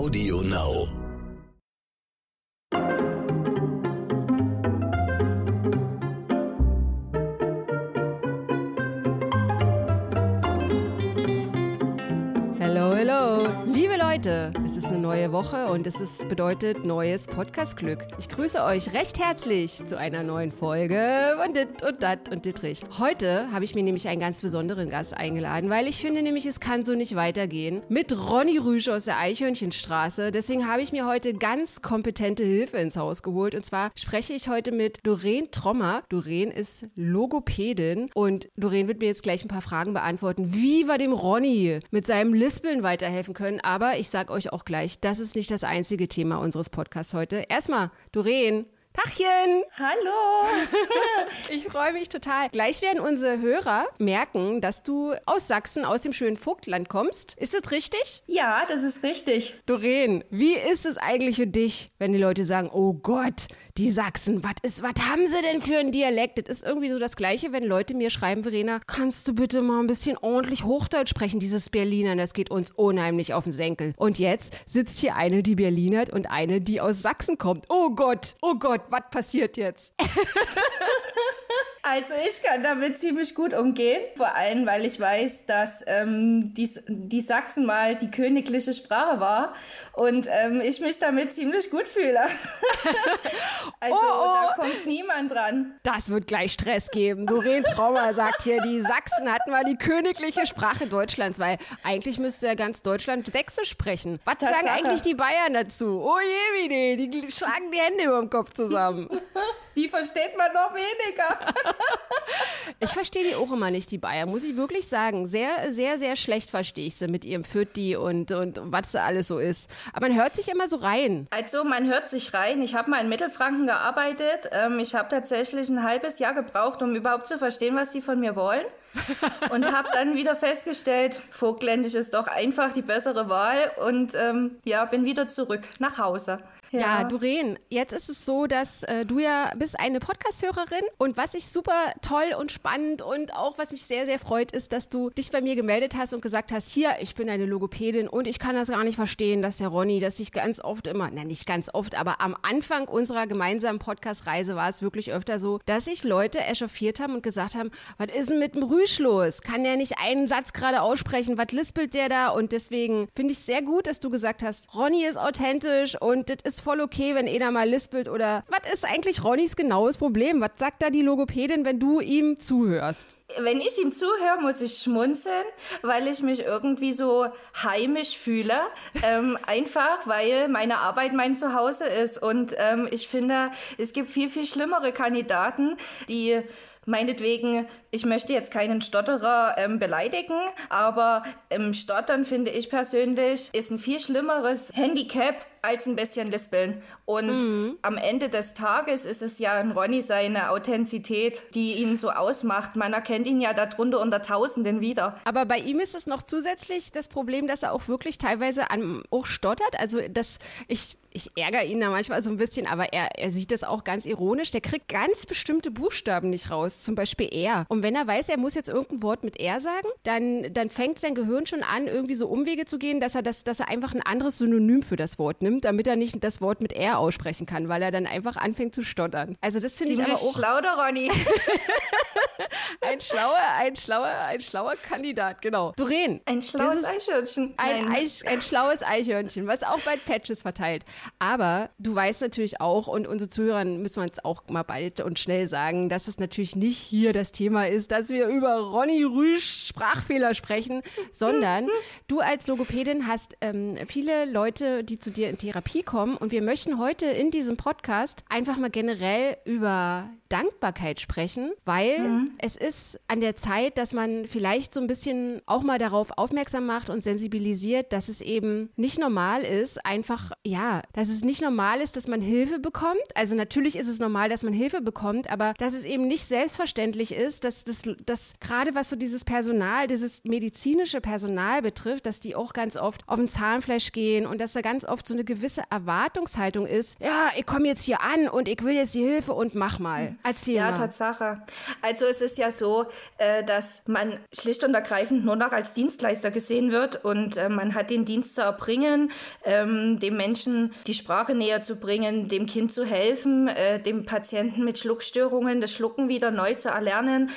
Audio Now. Leute, es ist eine neue Woche und es ist, bedeutet neues Podcast-Glück. Ich grüße euch recht herzlich zu einer neuen Folge von Dit und Dat und Dittrich. Heute habe ich mir nämlich einen ganz besonderen Gast eingeladen, weil ich finde nämlich, es kann so nicht weitergehen. Mit Ronny Rüsch aus der Eichhörnchenstraße. Deswegen habe ich mir heute ganz kompetente Hilfe ins Haus geholt. Und zwar spreche ich heute mit Doreen Trommer. Doreen ist Logopädin und Doreen wird mir jetzt gleich ein paar Fragen beantworten. Wie wir dem Ronny mit seinem Lispeln weiterhelfen können. Aber ich sage euch auch gleich, das ist nicht das einzige Thema unseres Podcasts heute. Erstmal, Doreen. Tachchen! Hallo! Ich freue mich total. Gleich werden unsere Hörer merken, dass du aus Sachsen, aus dem schönen Vogtland kommst. Ist das richtig? Ja, das ist richtig. Doreen, wie ist es eigentlich für dich, wenn die Leute sagen, oh Gott, die Sachsen, was ist, was haben sie denn für einen Dialekt? Das ist irgendwie so das Gleiche, wenn Leute mir schreiben, Verena, kannst du bitte mal ein bisschen ordentlich Hochdeutsch sprechen, dieses Berliner, das geht uns unheimlich auf den Senkel. Und jetzt sitzt hier eine, die Berlinert und eine, die aus Sachsen kommt. Oh Gott, oh Gott, was passiert jetzt? Also ich kann damit ziemlich gut umgehen, vor allem weil ich weiß, dass ähm, die, die Sachsen mal die königliche Sprache war und ähm, ich mich damit ziemlich gut fühle. also Oh, oh. da kommt niemand dran. Das wird gleich Stress geben. Doreen Traumer sagt hier, die Sachsen hatten mal die königliche Sprache Deutschlands, weil eigentlich müsste ja ganz Deutschland Sächsisch sprechen. Was sagen Tatsache. eigentlich die Bayern dazu? Oh je, wie nee, die schlagen die Hände über dem Kopf zusammen. Die versteht man noch weniger. Ich verstehe die auch immer nicht, die Bayern, muss ich wirklich sagen. Sehr, sehr, sehr schlecht verstehe ich sie mit ihrem Pfütti und, und was da alles so ist. Aber man hört sich immer so rein. Also man hört sich rein. Ich habe mal in Mittelfranken gearbeitet. Ähm, ich habe tatsächlich ein halbes Jahr gebraucht, um überhaupt zu verstehen, was die von mir wollen. Und habe dann wieder festgestellt, Vogtländisch ist doch einfach die bessere Wahl. Und ähm, ja, bin wieder zurück nach Hause. Ja, Doreen, jetzt ist es so, dass äh, du ja bist eine Podcast-Hörerin und was ich super toll und spannend und auch was mich sehr, sehr freut, ist, dass du dich bei mir gemeldet hast und gesagt hast, hier, ich bin eine Logopädin und ich kann das gar nicht verstehen, dass der Ronny, dass ich ganz oft immer, nein, nicht ganz oft, aber am Anfang unserer gemeinsamen Podcast-Reise war es wirklich öfter so, dass sich Leute echauffiert haben und gesagt haben, was ist denn mit dem Rüsch los? Kann der nicht einen Satz gerade aussprechen? Was lispelt der da? Und deswegen finde ich sehr gut, dass du gesagt hast, Ronny ist authentisch und das ist voll okay, wenn einer mal lispelt oder was ist eigentlich Ronnys genaues Problem? Was sagt da die Logopädin, wenn du ihm zuhörst? Wenn ich ihm zuhöre, muss ich schmunzeln, weil ich mich irgendwie so heimisch fühle. Ähm, einfach, weil meine Arbeit mein Zuhause ist. Und ähm, ich finde, es gibt viel, viel schlimmere Kandidaten, die meinetwegen, ich möchte jetzt keinen Stotterer ähm, beleidigen, aber ähm, Stottern finde ich persönlich ist ein viel schlimmeres Handicap als ein bisschen Lispeln. Und am Ende des Tages ist es ja in Ronny seine Authentizität, die ihn so ausmacht. Man erkennt ihn ja darunter unter Tausenden wieder. Aber bei ihm ist es noch zusätzlich das Problem, dass er auch wirklich teilweise an, auch stottert. Also, dass ich, ich ärgere ihn da manchmal so ein bisschen, aber er, er sieht das auch ganz ironisch. Der kriegt ganz bestimmte Buchstaben nicht raus, zum Beispiel er. Und wenn er weiß, er muss jetzt irgendein Wort mit er sagen, dann, dann fängt sein Gehirn schon an, irgendwie so Umwege zu gehen, dass er, das, dass er einfach ein anderes Synonym für das Wort nimmt, damit er nicht das Wort mit er aussprechen kann, weil er dann einfach anfängt zu stottern. Also, das finde ich aber auch schlau, der Ronny. ein schlauer, ein schlauer, ein schlauer Kandidat, genau. Doreen. Ein schlaues Eichhörnchen. Ein. Eich, ein schlaues Eichhörnchen, was auch bald Patches verteilt. Aber du weißt natürlich auch, und unsere Zuhörer müssen wir uns auch mal bald und schnell sagen, dass es natürlich nicht hier das Thema ist, dass wir über Ronny Rüsch Sprachfehler sprechen, sondern du als Logopädin hast ähm, viele Leute, die zu dir in Therapie kommen. Und wir möchten heute in diesem Podcast einfach mal generell über Dankbarkeit sprechen, weil es ist an der Zeit, dass man vielleicht so ein bisschen auch mal darauf aufmerksam macht und sensibilisiert, dass es eben nicht normal ist, einfach, ja, dass es nicht normal ist, dass man Hilfe bekommt. Also natürlich ist es normal, dass man Hilfe bekommt, aber dass es eben nicht selbstverständlich ist, dass das, dass gerade was so dieses Personal, dieses medizinische Personal betrifft, dass die auch ganz oft auf den Zahnfleisch gehen und dass da ganz oft so eine gewisse Erwartungshaltung ist, ja, ich komme jetzt hier an und ich will jetzt die Hilfe und mach mal. Erzähl ja, mal. Tatsache. Also es ist ja so, äh, dass man schlicht und ergreifend nur noch als Dienstleister gesehen wird und äh, man hat den Dienst zu erbringen, ähm, dem Menschen die Sprache näher zu bringen, dem Kind zu helfen, äh, dem Patienten mit Schluckstörungen das Schlucken wieder neu zu erlernen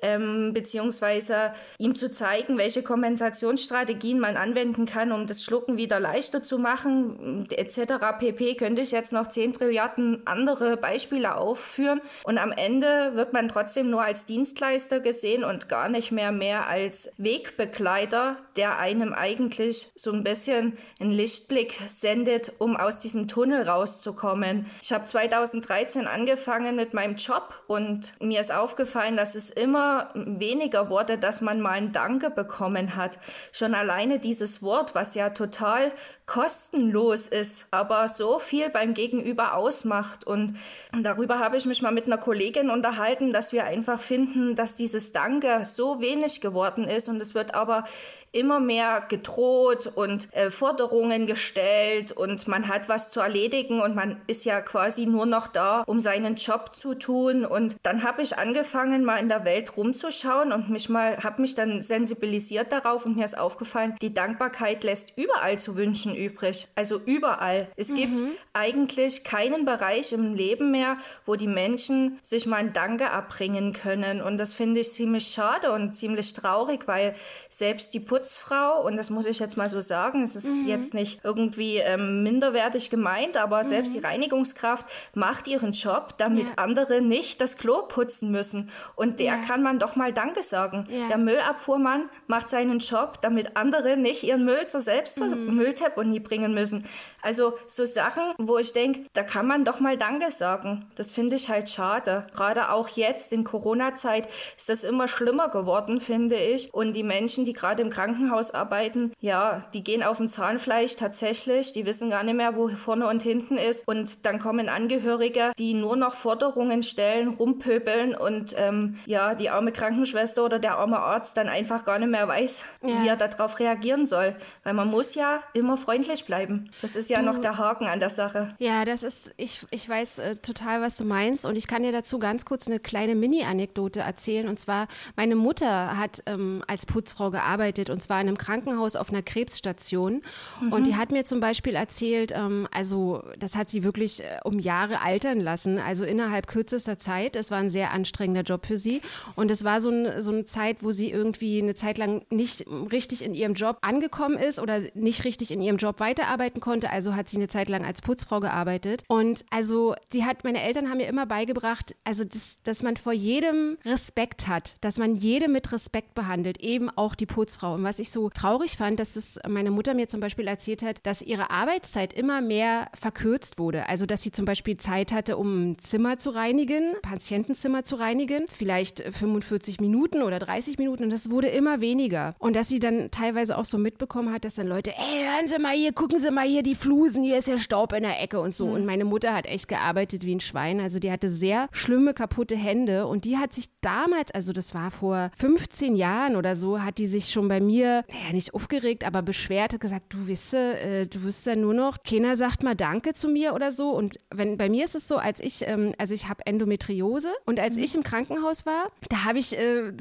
ähm, beziehungsweise ihm zu zeigen, welche Kompensationsstrategien man anwenden kann, um das Schlucken wieder leichter zu machen, etc. pp. Könnte ich jetzt noch 10 Trilliarden andere Beispiele aufführen. Und am Ende wird man trotzdem nur als Dienstleister gesehen und gar nicht mehr mehr als Wegbegleiter, der einem eigentlich so ein bisschen einen Lichtblick sendet, um aus diesem Tunnel rauszukommen. Ich habe 2013 angefangen mit meinem Job und mir ist aufgefallen, dass es immer weniger wurde, dass man mal ein Danke bekommen hat. Schon alleine dieses Wort, was ja total kostenlos ist, aber so viel beim Gegenüber ausmacht. Und darüber habe ich mich mal mit einer Kollegin unterhalten, dass wir einfach finden, dass dieses Danke so wenig geworden ist und es wird aber immer mehr gedroht und äh, Forderungen gestellt und man hat was zu erledigen und man ist ja quasi nur noch da, um seinen Job zu tun. Und dann habe ich angefangen, mal in der Welt rumzuschauen und mich mal, habe mich dann sensibilisiert darauf und mir ist aufgefallen, die Dankbarkeit lässt überall zu wünschen übrig. Also überall. Es mhm. gibt eigentlich keinen Bereich im Leben mehr, wo die Menschen sich mal ein Danke erbringen können. Und das finde ich ziemlich schade und ziemlich traurig, weil selbst die Putzfrau, und das muss ich jetzt mal so sagen, es ist mhm. jetzt nicht irgendwie ähm, minderwertig gemeint, aber mhm. selbst die Reinigungskraft macht ihren Job, damit ja. andere nicht das Klo putzen müssen. Und der ja. kann man doch mal Danke sagen. Ja. Der Müllabfuhrmann macht seinen Job, damit andere nicht ihren Müll zur selbst zur mhm. Mülldeponie bringen müssen. Also so Sachen, wo ich denke, da kann man doch mal Danke sagen. Das finde ich halt schade. Gerade auch jetzt in Corona-Zeit ist das immer schlimmer geworden, finde ich. Und die Menschen, die gerade im Krankenhaus arbeiten, ja, die gehen auf dem Zahnfleisch tatsächlich. Die wissen gar nicht mehr, wo vorne und hinten ist. Und dann kommen Angehörige, die nur noch Forderungen stellen, rumpöbeln und ähm, ja, die arme Krankenschwester oder der arme Arzt dann einfach gar nicht mehr weiß, ja. wie er darauf reagieren soll. Weil man muss ja immer freundlich bleiben. Das ist ja du, noch der Haken an der Sache. Ja, das ist, ich, ich weiß äh, total, was du meinst. Und ich kann dir dazu ganz kurz eine kleine Mini-Anekdote erzählen. Und zwar, meine Mutter hat ähm, als Putzfrau gearbeitet und zwar in einem Krankenhaus auf einer Krebsstation. Mhm. Und die hat mir zum Beispiel erzählt, ähm, also das hat sie wirklich äh, um Jahre altern lassen, also innerhalb kürzester Zeit. Es war ein sehr anstrengender Job für sie. Und es war so, ein, so eine Zeit, wo sie irgendwie eine Zeit lang nicht richtig in ihrem Job angekommen ist oder nicht richtig in ihrem Job weiterarbeiten konnte. Also hat sie eine Zeit lang als Putzfrau gearbeitet. Und also sie hat, meine Eltern haben mir immer beigebracht, also das, dass man vor jedem Respekt hat, dass man jede mit Respekt behandelt, eben auch die Putzfrau. Und was ich so traurig fand, dass es meine Mutter mir zum Beispiel erzählt hat, dass ihre Arbeitszeit immer mehr verkürzt wurde. Also dass sie zum Beispiel Zeit hatte, um ein Zimmer zu reinigen, Patientenzimmer zu reinigen, vielleicht 45 Minuten oder 30 Minuten und das wurde immer weniger. Und dass sie dann teilweise auch so mitbekommen hat, dass dann Leute, ey, hören Sie mal hier, gucken Sie mal hier die Flusen, hier ist ja Staub in der Ecke und so. Mhm. Und meine Mutter hat echt gearbeitet wie ein Schwein. Also die hatte sehr schlimme, kaputte Hände und die hat sich damals, also das war vor 15 Jahren oder so, hat die sich schon bei mir, naja, nicht aufgeregt, aber beschwert, hat gesagt, du wisse, äh, du wirst ja nur noch, keiner sagt mal Danke zu mir oder so. Und wenn bei mir ist es so, als ich, ähm, also ich habe Endometriose und als mhm. ich im Krankenhaus war, da habe ich äh,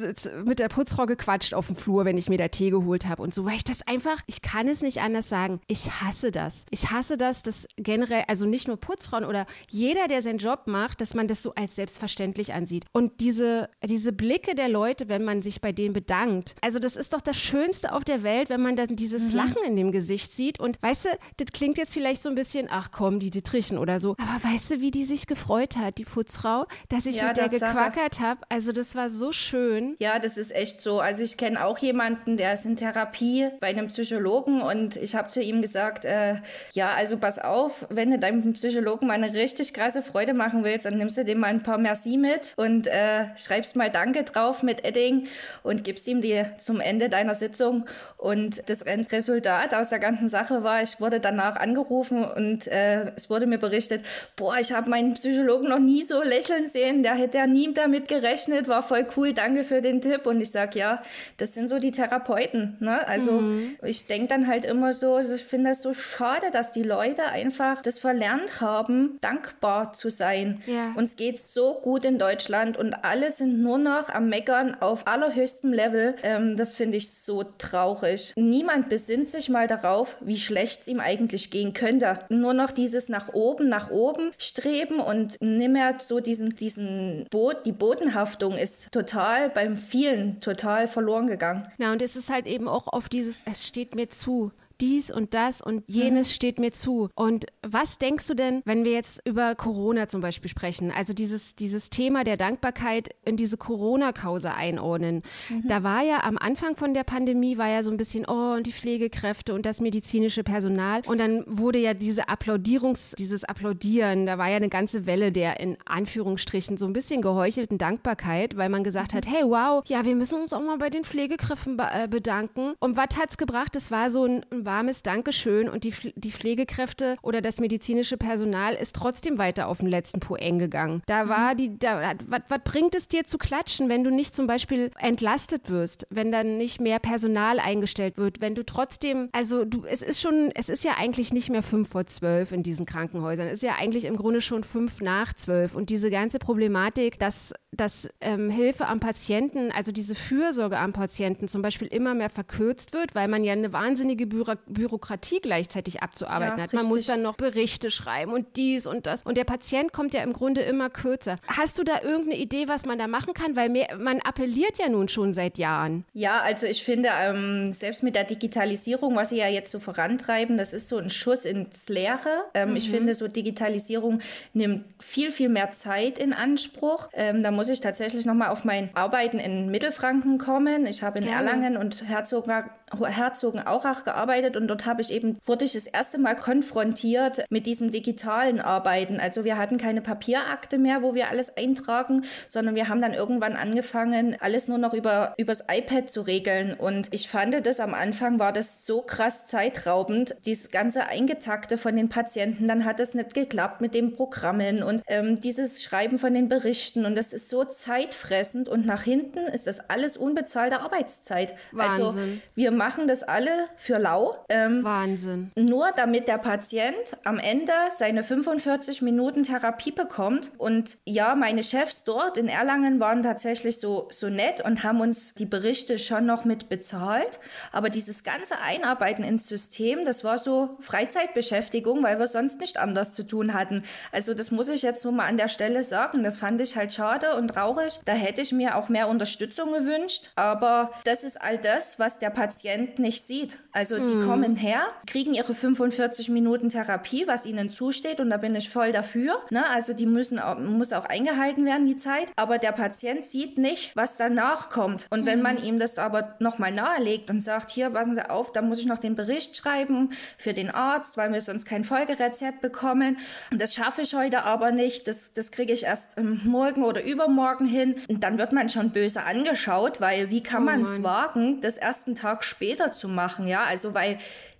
mit der Putzfrau gequatscht auf dem Flur, wenn ich mir da Tee geholt habe und so, weil ich das einfach, ich kann es nicht anders sagen, ich hasse das. Ich hasse das, dass generell, also nicht nur Putzfrauen oder jeder, der seinen Job macht, dass man das so als selbstverständlich ansieht. Und diese, diese Blicke der Leute, wenn man sich bei denen bedankt, also das ist doch das Schönste auf der Welt, wenn man dann dieses mhm. Lachen in dem Gesicht sieht. Und weißt du, das klingt jetzt vielleicht so ein bisschen, ach komm, die Dietrichen oder so. Aber weißt du, wie die sich gefreut hat, die Putzfrau, dass ich ja, mit der gequackert habe? Also das war so schön. Ja, das ist echt so. Also ich kenne auch jemanden, der ist in Therapie bei einem Psychologen und ich habe zu ihm gesagt, äh, ja, also pass auf, wenn du deinem Psychologen mal eine richtig krasse Freude machen willst, dann nimmst du dem mal ein paar Merci mit und äh, schreibst mal Danke drauf mit Edding und gibst ihm die zum Ende deiner Sitzung Sitzung und das Resultat aus der ganzen Sache war, ich wurde danach angerufen und äh, es wurde mir berichtet, boah, ich habe meinen Psychologen noch nie so lächeln sehen, der hätte ja nie damit gerechnet, war voll cool, danke für den Tipp. Und ich sage, ja, das sind so die Therapeuten. Ne? Also mhm. ich denke dann halt immer so, also ich finde das so schade, dass die Leute einfach das verlernt haben, dankbar zu sein. Ja. Uns geht so gut in Deutschland und alle sind nur noch am Meckern auf allerhöchstem Level. Ähm, das finde ich so traurig. Niemand besinnt sich mal darauf, wie schlecht es ihm eigentlich gehen könnte. Nur noch dieses nach oben, nach oben streben und nicht mehr so diesen, diesen Boot, die Bodenhaftung ist total beim vielen total verloren gegangen. Ja, und es ist halt eben auch auf dieses, es steht mir zu dies und das und jenes mhm. steht mir zu. Und was denkst du denn, wenn wir jetzt über Corona zum Beispiel sprechen? Also dieses, dieses Thema der Dankbarkeit in diese Corona-Kause einordnen. Mhm. Da war ja am Anfang von der Pandemie war ja so ein bisschen, oh, und die Pflegekräfte und das medizinische Personal. Und dann wurde ja diese Applaudierungs, dieses Applaudieren, da war ja eine ganze Welle der in Anführungsstrichen so ein bisschen geheuchelten Dankbarkeit, weil man gesagt mhm. hat, hey, wow, ja, wir müssen uns auch mal bei den Pflegekräften äh, bedanken. Und was hat's gebracht? Es war so ein, ein warmes Dankeschön und die, die Pflegekräfte oder das medizinische Personal ist trotzdem weiter auf den letzten Poeng gegangen. Da mhm. war die, da, was bringt es dir zu klatschen, wenn du nicht zum Beispiel entlastet wirst, wenn dann nicht mehr Personal eingestellt wird, wenn du trotzdem, also du, es ist schon, es ist ja eigentlich nicht mehr fünf vor zwölf in diesen Krankenhäusern, es ist ja eigentlich im Grunde schon fünf nach zwölf und diese ganze Problematik, dass, dass ähm, Hilfe am Patienten, also diese Fürsorge am Patienten zum Beispiel immer mehr verkürzt wird, weil man ja eine wahnsinnige Büro Bürokratie gleichzeitig abzuarbeiten ja, hat. Man richtig. muss dann noch Berichte schreiben und dies und das. Und der Patient kommt ja im Grunde immer kürzer. Hast du da irgendeine Idee, was man da machen kann? Weil mehr, man appelliert ja nun schon seit Jahren. Ja, also ich finde, ähm, selbst mit der Digitalisierung, was sie ja jetzt so vorantreiben, das ist so ein Schuss ins Leere. Ähm, mhm. Ich finde, so Digitalisierung nimmt viel, viel mehr Zeit in Anspruch. Ähm, da muss ich tatsächlich nochmal auf mein Arbeiten in Mittelfranken kommen. Ich habe in Gerne. Erlangen und Herzogenaurach gearbeitet und dort habe ich eben, wurde ich das erste Mal konfrontiert mit diesem digitalen Arbeiten. Also wir hatten keine Papierakte mehr, wo wir alles eintragen, sondern wir haben dann irgendwann angefangen, alles nur noch über übers iPad zu regeln. Und ich fand das am Anfang war das so krass zeitraubend, dieses ganze Eingetakte von den Patienten. Dann hat es nicht geklappt mit den Programmen und ähm, dieses Schreiben von den Berichten. Und das ist so zeitfressend und nach hinten ist das alles unbezahlte Arbeitszeit. Also Wahnsinn. Also wir machen das alle für lau ähm, Wahnsinn. Nur damit der Patient am Ende seine 45 Minuten Therapie bekommt. Und ja, meine Chefs dort in Erlangen waren tatsächlich so, so nett und haben uns die Berichte schon noch mit bezahlt. Aber dieses ganze Einarbeiten ins System, das war so Freizeitbeschäftigung, weil wir sonst nicht anders zu tun hatten. Also das muss ich jetzt so mal an der Stelle sagen. Das fand ich halt schade und traurig. Da hätte ich mir auch mehr Unterstützung gewünscht. Aber das ist all das, was der Patient nicht sieht. Also die kommen kommen her, kriegen ihre 45 Minuten Therapie, was ihnen zusteht und da bin ich voll dafür. Ne? Also die müssen auch, muss auch eingehalten werden, die Zeit. Aber der Patient sieht nicht, was danach kommt. Und wenn man mhm. ihm das aber nochmal nahelegt und sagt, hier, passen Sie auf, da muss ich noch den Bericht schreiben für den Arzt, weil wir sonst kein Folgerezept bekommen. Und das schaffe ich heute aber nicht. Das, das kriege ich erst morgen oder übermorgen hin. Und dann wird man schon böse angeschaut, weil wie kann oh man es wagen, das ersten Tag später zu machen? Ja, also weil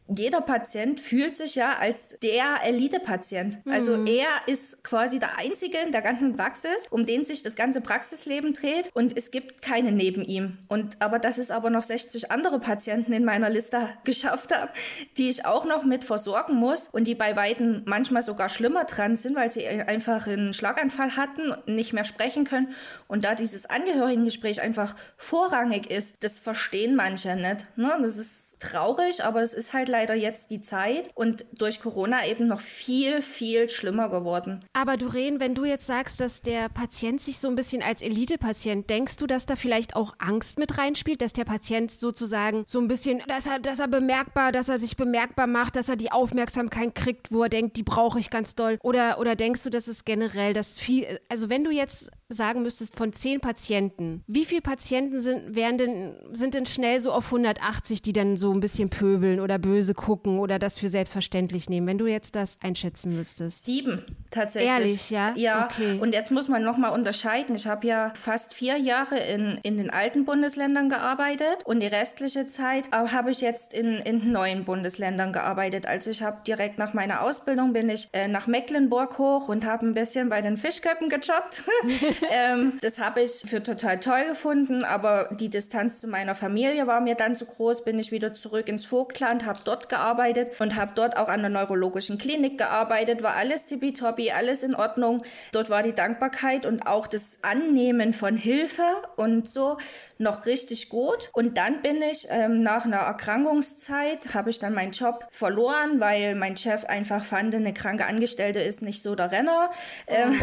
jeder Patient fühlt sich ja als der Elite-Patient. Also mhm. er ist quasi der Einzige in der ganzen Praxis, um den sich das ganze Praxisleben dreht und es gibt keine neben ihm. Und aber dass es aber noch 60 andere Patienten in meiner Liste geschafft haben, die ich auch noch mit versorgen muss und die bei Weitem manchmal sogar schlimmer dran sind, weil sie einfach einen Schlaganfall hatten und nicht mehr sprechen können. Und da dieses Angehörigengespräch einfach vorrangig ist, das verstehen manche nicht. Ne? Das traurig, aber es ist halt leider jetzt die Zeit und durch Corona eben noch viel, viel schlimmer geworden. Aber Doreen, wenn du jetzt sagst, dass der Patient sich so ein bisschen als Elite-Patient, denkst du, dass da vielleicht auch Angst mit reinspielt, dass der Patient sozusagen so ein bisschen, dass er, dass er bemerkbar, dass er sich bemerkbar macht, dass er die Aufmerksamkeit kriegt, wo er denkt, die brauche ich ganz doll? Oder, oder denkst du, dass es generell, dass viel, also wenn du jetzt sagen müsstest, von zehn Patienten, wie viele Patienten sind, wären denn, sind denn schnell so auf 180, die dann so ein bisschen pöbeln oder böse gucken oder das für selbstverständlich nehmen, wenn du jetzt das einschätzen müsstest? Sieben. tatsächlich. Ehrlich, ja? Ja, okay. und jetzt muss man nochmal unterscheiden. Ich habe ja fast vier Jahre in, in den alten Bundesländern gearbeitet und die restliche Zeit habe ich jetzt in, in neuen Bundesländern gearbeitet. Also ich habe direkt nach meiner Ausbildung bin ich äh, nach Mecklenburg hoch und habe ein bisschen bei den Fischköppen gejobbt. ähm, das habe ich für total toll gefunden, aber die Distanz zu meiner Familie war mir dann zu groß. Bin ich wieder zurück ins Vogtland, habe dort gearbeitet und habe dort auch an der neurologischen Klinik gearbeitet. War alles tippitoppi, alles in Ordnung. Dort war die Dankbarkeit und auch das Annehmen von Hilfe und so noch richtig gut. Und dann bin ich ähm, nach einer Erkrankungszeit, habe ich dann meinen Job verloren, weil mein Chef einfach fand, eine kranke Angestellte ist nicht so der Renner. Ähm,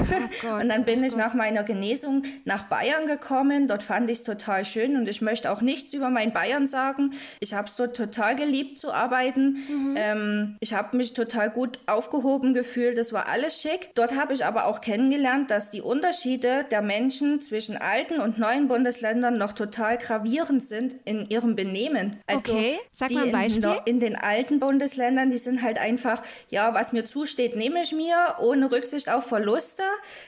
oh, und dann bin oh ich nach meiner Genesung nach Bayern gekommen. Dort fand ich es total schön und ich möchte auch nichts über mein Bayern sagen. Ich habe es dort total geliebt zu arbeiten. Mhm. Ähm, ich habe mich total gut aufgehoben gefühlt. Das war alles schick. Dort habe ich aber auch kennengelernt, dass die Unterschiede der Menschen zwischen alten und neuen Bundesländern noch total gravierend sind in ihrem Benehmen. Also okay, sag mal ein Beispiel. In, in den alten Bundesländern, die sind halt einfach, ja, was mir zusteht, nehme ich mir, ohne Rücksicht auf Verluste.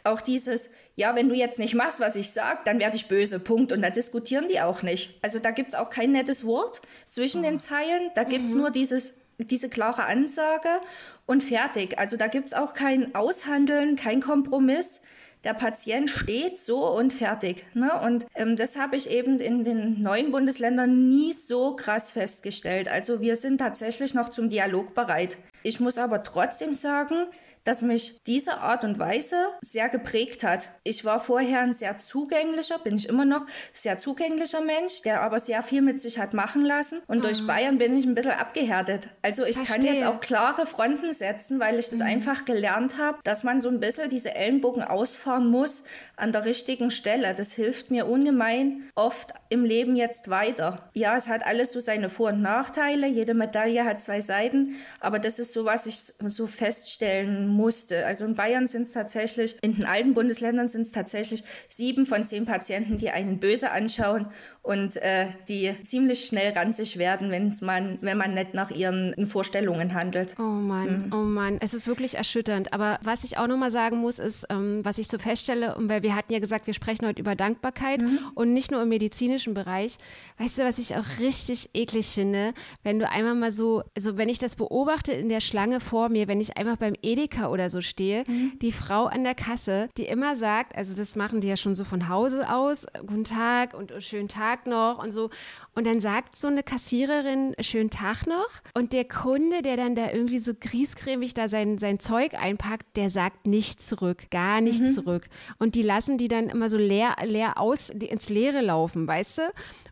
Auch dieses, ja, wenn du jetzt nicht machst, was ich sag, dann werde ich böse, Punkt. Und da diskutieren die auch nicht. Also da gibt es auch kein nettes Wort zwischen den Zeilen. Da gibt es mhm. nur dieses diese klare Ansage und fertig. Also da gibt es auch kein Aushandeln, kein Kompromiss. Der Patient steht so und fertig. Ne? Und ähm, das habe ich eben in den neuen Bundesländern nie so krass festgestellt. Also wir sind tatsächlich noch zum Dialog bereit. Ich muss aber trotzdem sagen, dass mich diese Art und Weise sehr geprägt hat. Ich war vorher ein sehr zugänglicher, bin ich immer noch, sehr zugänglicher Mensch, der aber sehr viel mit sich hat machen lassen. Und mhm. durch Bayern bin ich ein bisschen abgehärtet. Also ich Verstehe. kann jetzt auch klare Fronten setzen, weil ich das mhm. einfach gelernt habe, dass man so ein bisschen diese Ellenbogen ausfahren muss an der richtigen Stelle. Das hilft mir ungemein oft im Leben jetzt weiter. Ja, es hat alles so seine Vor- und Nachteile. Jede Medaille hat zwei Seiten. Aber das ist so, was ich so feststellen musste. Also in Bayern sind es tatsächlich, in den alten Bundesländern sind es tatsächlich sieben von zehn Patienten, die einen böse anschauen und äh, die ziemlich schnell ranzig werden, wenn's man, wenn man nicht nach ihren Vorstellungen handelt. Oh Mann, mhm. oh Mann, es ist wirklich erschütternd. Aber was ich auch nochmal sagen muss, ist, ähm, was ich so feststelle, weil wir hatten ja gesagt, wir sprechen heute über Dankbarkeit mhm. und nicht nur im medizinischen Bereich. Weißt du, was ich auch richtig eklig finde, wenn du einmal mal so, also wenn ich das beobachte in der Schlange vor mir, wenn ich einfach beim Edeka oder so stehe, mhm. die Frau an der Kasse, die immer sagt, also das machen die ja schon so von Hause aus, guten Tag und schönen Tag noch und so. Und dann sagt so eine Kassiererin, schönen Tag noch. Und der Kunde, der dann da irgendwie so griescremig da sein, sein Zeug einpackt, der sagt nichts zurück, gar nichts mhm. zurück. Und die lassen die dann immer so leer, leer aus, ins Leere laufen, weißt du?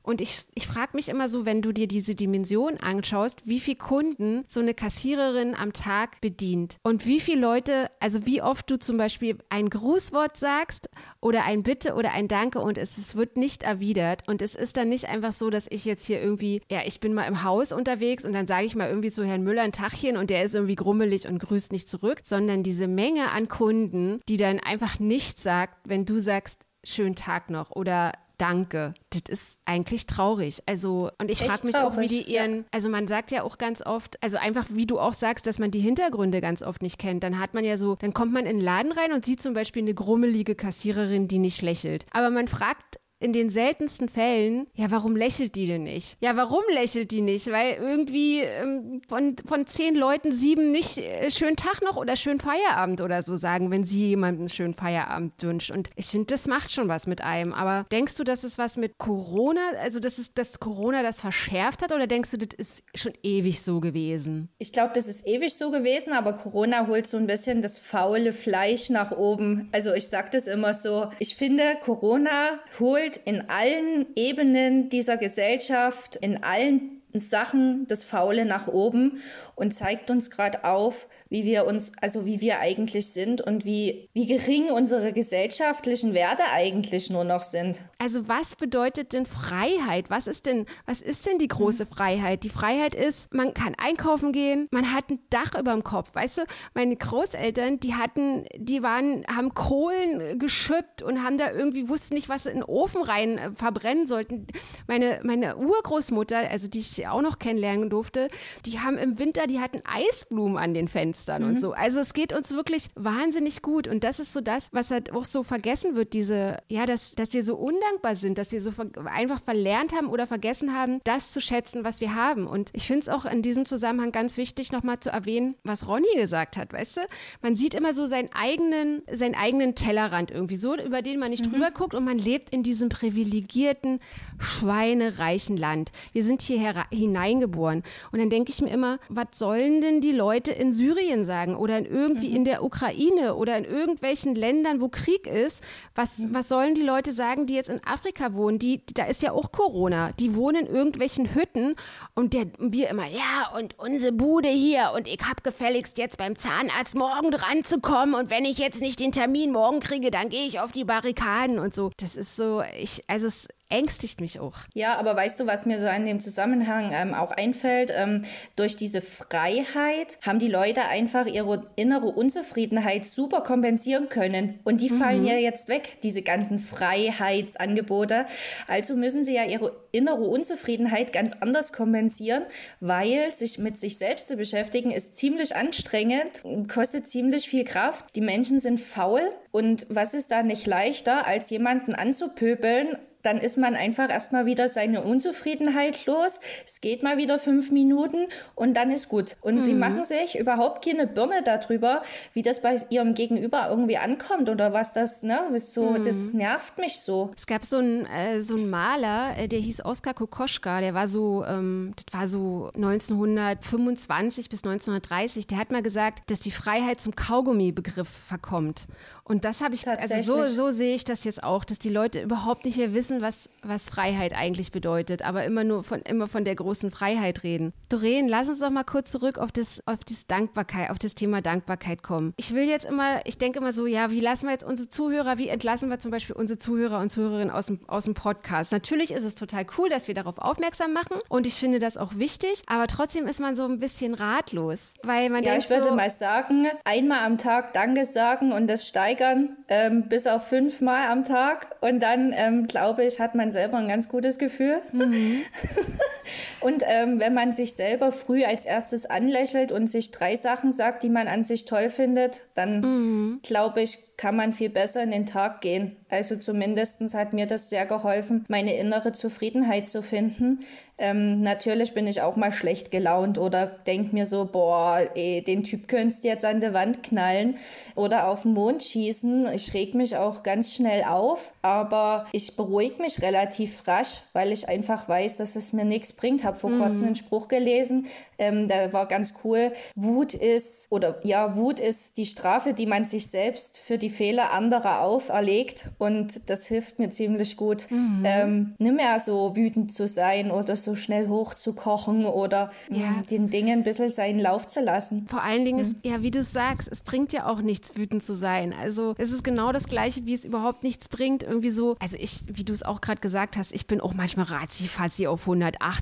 Und ich, ich frage mich immer so, wenn du dir diese Dimension anschaust, wie viele Kunden so eine Kassiererin am Tag bedient und wie viele Leute, also wie oft du zum Beispiel ein Grußwort sagst oder ein Bitte oder ein Danke und es, es wird nicht erwidert. Und es ist dann nicht einfach so, dass ich jetzt hier irgendwie, ja, ich bin mal im Haus unterwegs und dann sage ich mal irgendwie zu Herrn Müller ein Tachchen und der ist irgendwie grummelig und grüßt nicht zurück, sondern diese Menge an Kunden, die dann einfach nichts sagt, wenn du sagst, schönen Tag noch oder Danke. Das ist eigentlich traurig. Also, und ich frage mich traurig. auch, wie die ihren, ja. also man sagt ja auch ganz oft, also einfach wie du auch sagst, dass man die Hintergründe ganz oft nicht kennt. Dann hat man ja so, dann kommt man in den Laden rein und sieht zum Beispiel eine grummelige Kassiererin, die nicht lächelt. Aber man fragt in den seltensten Fällen, ja, warum lächelt die denn nicht? Ja, warum lächelt die nicht? Weil irgendwie ähm, von, von zehn Leuten sieben nicht äh, schönen Tag noch oder schönen Feierabend oder so sagen, wenn sie jemanden schönen Feierabend wünscht. Und ich finde, das macht schon was mit einem. Aber denkst du, dass es was mit Corona, also dass, es, dass Corona das verschärft hat oder denkst du, das ist schon ewig so gewesen? Ich glaube, das ist ewig so gewesen, aber Corona holt so ein bisschen das faule Fleisch nach oben. Also ich sage das immer so. Ich finde, Corona holt in allen Ebenen dieser Gesellschaft, in allen Sachen das Faule nach oben und zeigt uns gerade auf, wie wir uns, also wie wir eigentlich sind und wie, wie gering unsere gesellschaftlichen Werte eigentlich nur noch sind. Also was bedeutet denn Freiheit? Was ist denn, was ist denn die große Freiheit? Die Freiheit ist, man kann einkaufen gehen, man hat ein Dach über dem Kopf. Weißt du, meine Großeltern, die hatten, die waren, haben Kohlen geschüppt und haben da irgendwie, wussten nicht, was sie in den Ofen rein äh, verbrennen sollten. Meine, meine Urgroßmutter, also die ich auch noch kennenlernen durfte, die haben im Winter, die hatten Eisblumen an den Fenstern mhm. und so. Also es geht uns wirklich wahnsinnig gut. Und das ist so das, was halt auch so vergessen wird, diese, ja, dass, dass wir so undankbar sind, dass wir so ver einfach verlernt haben oder vergessen haben, das zu schätzen, was wir haben. Und ich finde es auch in diesem Zusammenhang ganz wichtig, nochmal zu erwähnen, was Ronny gesagt hat, weißt du? Man sieht immer so seinen eigenen, seinen eigenen Tellerrand irgendwie so, über den man nicht mhm. drüber guckt und man lebt in diesem privilegierten, schweinereichen Land. Wir sind hierher hineingeboren. Und dann denke ich mir immer, was sollen denn die Leute in Syrien sagen oder in irgendwie mhm. in der Ukraine oder in irgendwelchen Ländern, wo Krieg ist? Was, mhm. was sollen die Leute sagen, die jetzt in Afrika wohnen? Die, da ist ja auch Corona. Die wohnen in irgendwelchen Hütten und der, wir immer, ja, und unsere Bude hier und ich hab gefälligst jetzt beim Zahnarzt morgen dran zu kommen und wenn ich jetzt nicht den Termin morgen kriege, dann gehe ich auf die Barrikaden und so. Das ist so, ich, also es ängstigt mich auch. Ja, aber weißt du, was mir so in dem Zusammenhang ähm, auch einfällt? Ähm, durch diese Freiheit haben die Leute einfach ihre innere Unzufriedenheit super kompensieren können. Und die mhm. fallen ja jetzt weg, diese ganzen Freiheitsangebote. Also müssen sie ja ihre innere Unzufriedenheit ganz anders kompensieren, weil sich mit sich selbst zu beschäftigen ist ziemlich anstrengend, kostet ziemlich viel Kraft. Die Menschen sind faul. Und was ist da nicht leichter, als jemanden anzupöbeln dann ist man einfach erstmal wieder seine Unzufriedenheit los. Es geht mal wieder fünf Minuten und dann ist gut. Und mhm. die machen sich überhaupt keine Birne darüber, wie das bei ihrem Gegenüber irgendwie ankommt oder was das, ne, so, mhm. das nervt mich so. Es gab so einen, äh, so einen Maler, äh, der hieß Oskar Kokoschka, der war so, ähm, das war so 1925 bis 1930, der hat mal gesagt, dass die Freiheit zum Kaugummi-Begriff verkommt. Und das habe ich, also so, so sehe ich das jetzt auch, dass die Leute überhaupt nicht mehr wissen, was, was Freiheit eigentlich bedeutet, aber immer nur von, immer von der großen Freiheit reden. Doreen, lass uns doch mal kurz zurück auf das, auf das Dankbarkeit, auf das Thema Dankbarkeit kommen. Ich will jetzt immer, ich denke immer so, ja, wie lassen wir jetzt unsere Zuhörer, wie entlassen wir zum Beispiel unsere Zuhörer und Zuhörerinnen aus dem, aus dem Podcast? Natürlich ist es total cool, dass wir darauf aufmerksam machen und ich finde das auch wichtig, aber trotzdem ist man so ein bisschen ratlos, weil man ja, denkt ich würde so, mal sagen, einmal am Tag Danke sagen und das steigern ähm, bis auf fünfmal am Tag. Und dann, ähm, glaube ich, hat man selber ein ganz gutes Gefühl. Mhm. und ähm, wenn man sich selber früh als erstes anlächelt und sich drei Sachen sagt, die man an sich toll findet, dann mhm. glaube ich, kann man viel besser in den Tag gehen. Also zumindest hat mir das sehr geholfen, meine innere Zufriedenheit zu finden. Ähm, natürlich bin ich auch mal schlecht gelaunt oder denk mir so, boah, ey, den Typ könntest du jetzt an die Wand knallen oder auf den Mond schießen. Ich reg mich auch ganz schnell auf, aber ich beruhige mich relativ rasch, weil ich einfach weiß, dass es mir nichts bringt. Hab vor mhm. kurzem einen Spruch gelesen, ähm, der war ganz cool. Wut ist, oder ja, Wut ist die Strafe, die man sich selbst für die Fehler anderer auferlegt und das hilft mir ziemlich gut, mhm. ähm, nicht mehr so wütend zu sein oder so schnell hochzukochen oder ja. den Dingen ein bisschen seinen Lauf zu lassen. Vor allen Dingen, mhm. ist, ja, wie du sagst, es bringt ja auch nichts, wütend zu sein. Also es ist genau das Gleiche, wie es überhaupt nichts bringt, irgendwie so, also ich, wie du es auch gerade gesagt hast, ich bin auch manchmal ratzi-fatzi auf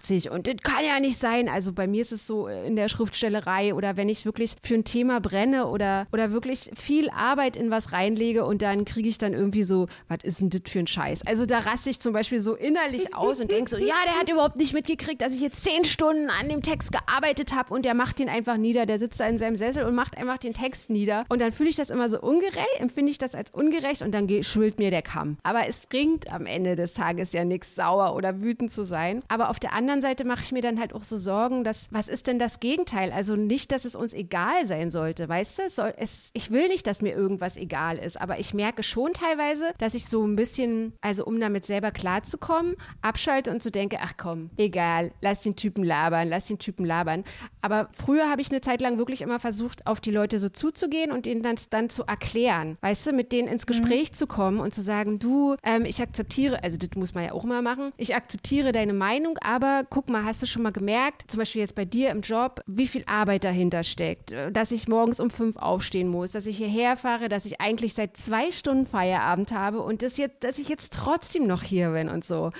180 und das kann ja nicht sein. Also bei mir ist es so in der Schriftstellerei oder wenn ich wirklich für ein Thema brenne oder, oder wirklich viel Arbeit in was reinlege und dann kriege ich dann irgendwie so, was ist denn das für ein Scheiß? Also da raste ich zum Beispiel so innerlich aus und denke so, ja, der hat überhaupt nicht mitgekriegt, dass ich jetzt zehn Stunden an dem Text gearbeitet habe und der macht ihn einfach nieder. Der sitzt da in seinem Sessel und macht einfach den Text nieder. Und dann fühle ich das immer so ungerecht, empfinde ich das als ungerecht und dann schwillt mir der Kamm. Aber es bringt am Ende des Tages ja nichts, sauer oder wütend zu sein. Aber auf der anderen Seite mache ich mir dann halt auch so Sorgen, dass, was ist denn das Gegenteil? Also nicht, dass es uns egal sein sollte, weißt du? Es soll, es, ich will nicht, dass mir irgendwas egal ist, aber ich merke schon teilweise, dass ich so ein bisschen, also um damit selber klarzukommen, abschalte und so denke, ach komm, egal, lass den Typen labern, lass den Typen labern. Aber früher habe ich eine Zeit lang wirklich immer versucht, auf die Leute so zuzugehen und ihnen dann, dann zu erklären, weißt du, mit denen ins mhm. Gespräch mhm. zu kommen und zu sagen, du, ähm, ich akzeptiere, also das muss man ja auch mal machen, ich akzeptiere deine Meinung, aber guck mal, hast du schon mal gemerkt, zum Beispiel jetzt bei dir im Job, wie viel Arbeit dahinter steckt, dass ich morgens um fünf aufstehen muss, dass ich hierher fahre, dass ich eigentlich seit zwei Stunden Feierabend habe und das jetzt, dass ich jetzt trotzdem noch hier bin und so.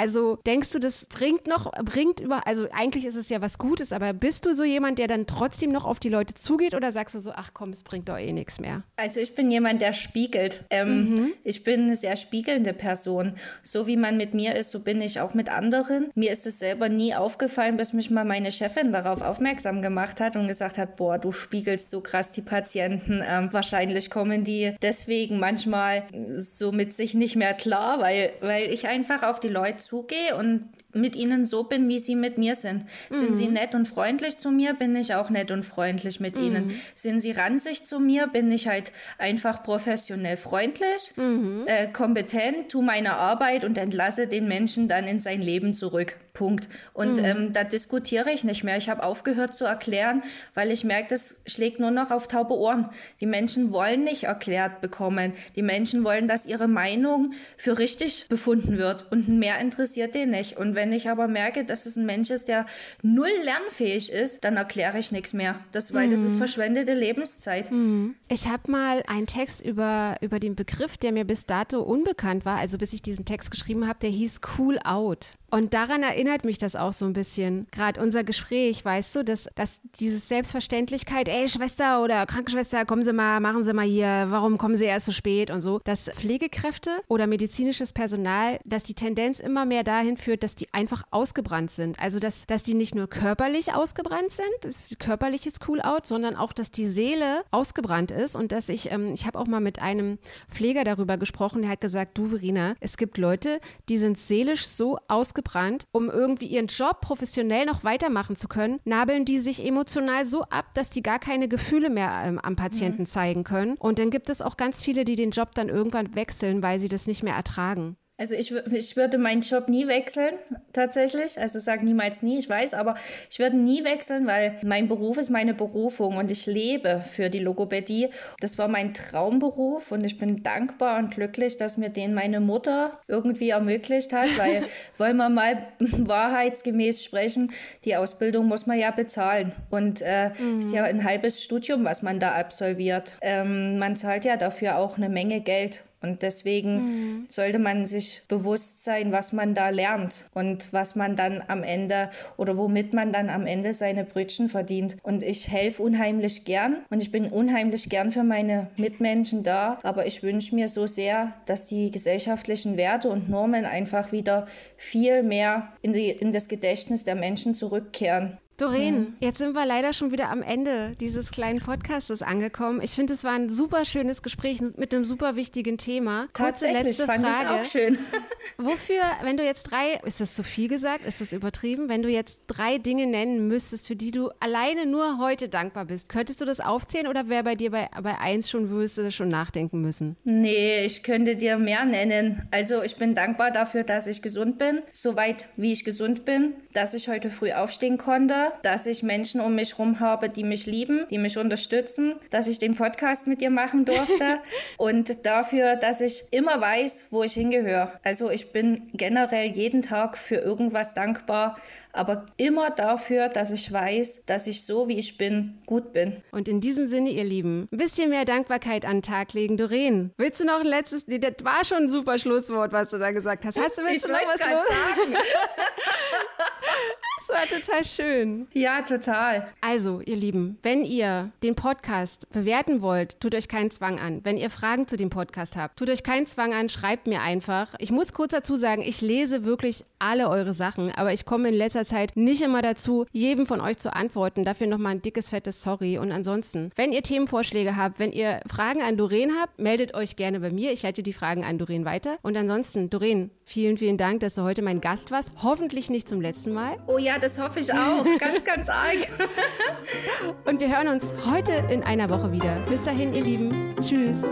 Also denkst du, das bringt noch, bringt über, also eigentlich ist es ja was Gutes, aber bist du so jemand, der dann trotzdem noch auf die Leute zugeht oder sagst du so, ach komm, es bringt doch eh nichts mehr? Also ich bin jemand, der spiegelt. Ähm, mhm. Ich bin eine sehr spiegelnde Person. So wie man mit mir ist, so bin ich auch mit anderen. Mir ist es selber nie aufgefallen, bis mich mal meine Chefin darauf aufmerksam gemacht hat und gesagt hat, boah, du spiegelst so krass die Patienten. Ähm, wahrscheinlich kommen die deswegen manchmal so mit sich nicht mehr klar, weil, weil ich einfach auf die Leute zugehe und mit ihnen so bin, wie sie mit mir sind. Mhm. Sind sie mhm. nett und freundlich zu mir, bin ich auch nett und freundlich mit mhm. ihnen. Sind sie ranzig zu mir, bin ich halt einfach professionell freundlich, mhm. äh, kompetent, tu meine Arbeit und entlasse den Menschen dann in sein Leben zurück. Punkt. Und mhm. ähm, da diskutiere ich nicht mehr. Ich habe aufgehört zu erklären, weil ich merke, das schlägt nur noch auf taube Ohren. Die Menschen wollen nicht erklärt bekommen. Die Menschen wollen, dass ihre Meinung für richtig befunden wird. Und mehr interessiert den nicht. Und wenn ich aber merke, dass es ein Mensch ist, der null lernfähig ist, dann erkläre ich nichts mehr. Das, weil mhm. das ist mhm. verschwendete Lebenszeit. Mhm. Ich habe mal einen Text über, über den Begriff, der mir bis dato unbekannt war, also bis ich diesen Text geschrieben habe, der hieß Cool Out. Und daran erinnert mich das auch so ein bisschen. Gerade unser Gespräch, weißt du, dass, dass diese Selbstverständlichkeit, ey, Schwester oder Krankenschwester, kommen Sie mal, machen Sie mal hier, warum kommen Sie erst so spät und so, dass Pflegekräfte oder medizinisches Personal, dass die Tendenz immer mehr dahin führt, dass die einfach ausgebrannt sind. Also, dass, dass die nicht nur körperlich ausgebrannt sind, das ist cool out, sondern auch, dass die Seele ausgebrannt ist und dass ich, ähm, ich habe auch mal mit einem Pfleger darüber gesprochen, der hat gesagt, du Verena, es gibt Leute, die sind seelisch so ausgebrannt, um irgendwie ihren Job professionell noch weitermachen zu können, nabeln die sich emotional so ab, dass die gar keine Gefühle mehr ähm, am Patienten mhm. zeigen können. Und dann gibt es auch ganz viele, die den Job dann irgendwann wechseln, weil sie das nicht mehr ertragen. Also ich, ich würde meinen Job nie wechseln, tatsächlich. Also sage niemals nie, ich weiß, aber ich würde nie wechseln, weil mein Beruf ist meine Berufung und ich lebe für die Logopädie. Das war mein Traumberuf und ich bin dankbar und glücklich, dass mir den meine Mutter irgendwie ermöglicht hat, weil wollen wir mal wahrheitsgemäß sprechen, die Ausbildung muss man ja bezahlen und äh, mhm. ist ja ein halbes Studium, was man da absolviert. Ähm, man zahlt ja dafür auch eine Menge Geld und deswegen mhm. sollte man sich bewusst sein, was man da lernt und was man dann am Ende oder womit man dann am Ende seine Brötchen verdient. Und ich helfe unheimlich gern und ich bin unheimlich gern für meine Mitmenschen da. Aber ich wünsche mir so sehr, dass die gesellschaftlichen Werte und Normen einfach wieder viel mehr in, die, in das Gedächtnis der Menschen zurückkehren. Doreen, mhm. jetzt sind wir leider schon wieder am Ende dieses kleinen Podcastes angekommen. Ich finde, es war ein super schönes Gespräch mit einem super wichtigen Thema. Kurze letzte fand Frage. Ich auch schön. Wofür, wenn du jetzt drei, ist das zu viel gesagt? Ist das übertrieben? Wenn du jetzt drei Dinge nennen müsstest, für die du alleine nur heute dankbar bist, könntest du das aufzählen oder wäre bei dir bei, bei eins schon, würdest du schon nachdenken müssen? Nee, ich könnte dir mehr nennen. Also ich bin dankbar dafür, dass ich gesund bin, soweit wie ich gesund bin, dass ich heute früh aufstehen konnte, dass ich Menschen um mich herum habe, die mich lieben, die mich unterstützen, dass ich den Podcast mit dir machen durfte und dafür, dass ich immer weiß, wo ich hingehöre. Also ich bin generell jeden Tag für irgendwas dankbar, aber immer dafür, dass ich weiß, dass ich so, wie ich bin, gut bin. Und in diesem Sinne, ihr Lieben, ein bisschen mehr Dankbarkeit an den Tag legen. Doreen, willst du noch ein letztes, das war schon ein super Schlusswort, was du da gesagt hast. Hast du, du noch was los? sagen. war total schön. Ja, total. Also, ihr Lieben, wenn ihr den Podcast bewerten wollt, tut euch keinen Zwang an. Wenn ihr Fragen zu dem Podcast habt, tut euch keinen Zwang an, schreibt mir einfach. Ich muss kurz dazu sagen, ich lese wirklich alle eure Sachen, aber ich komme in letzter Zeit nicht immer dazu, jedem von euch zu antworten. Dafür nochmal ein dickes, fettes Sorry. Und ansonsten, wenn ihr Themenvorschläge habt, wenn ihr Fragen an Doreen habt, meldet euch gerne bei mir. Ich leite die Fragen an Doreen weiter. Und ansonsten, Doreen, vielen, vielen Dank, dass du heute mein Gast warst. Hoffentlich nicht zum letzten Mal. Oh ja, das hoffe ich auch. ganz, ganz arg. Und wir hören uns heute in einer Woche wieder. Bis dahin, ihr Lieben. Tschüss.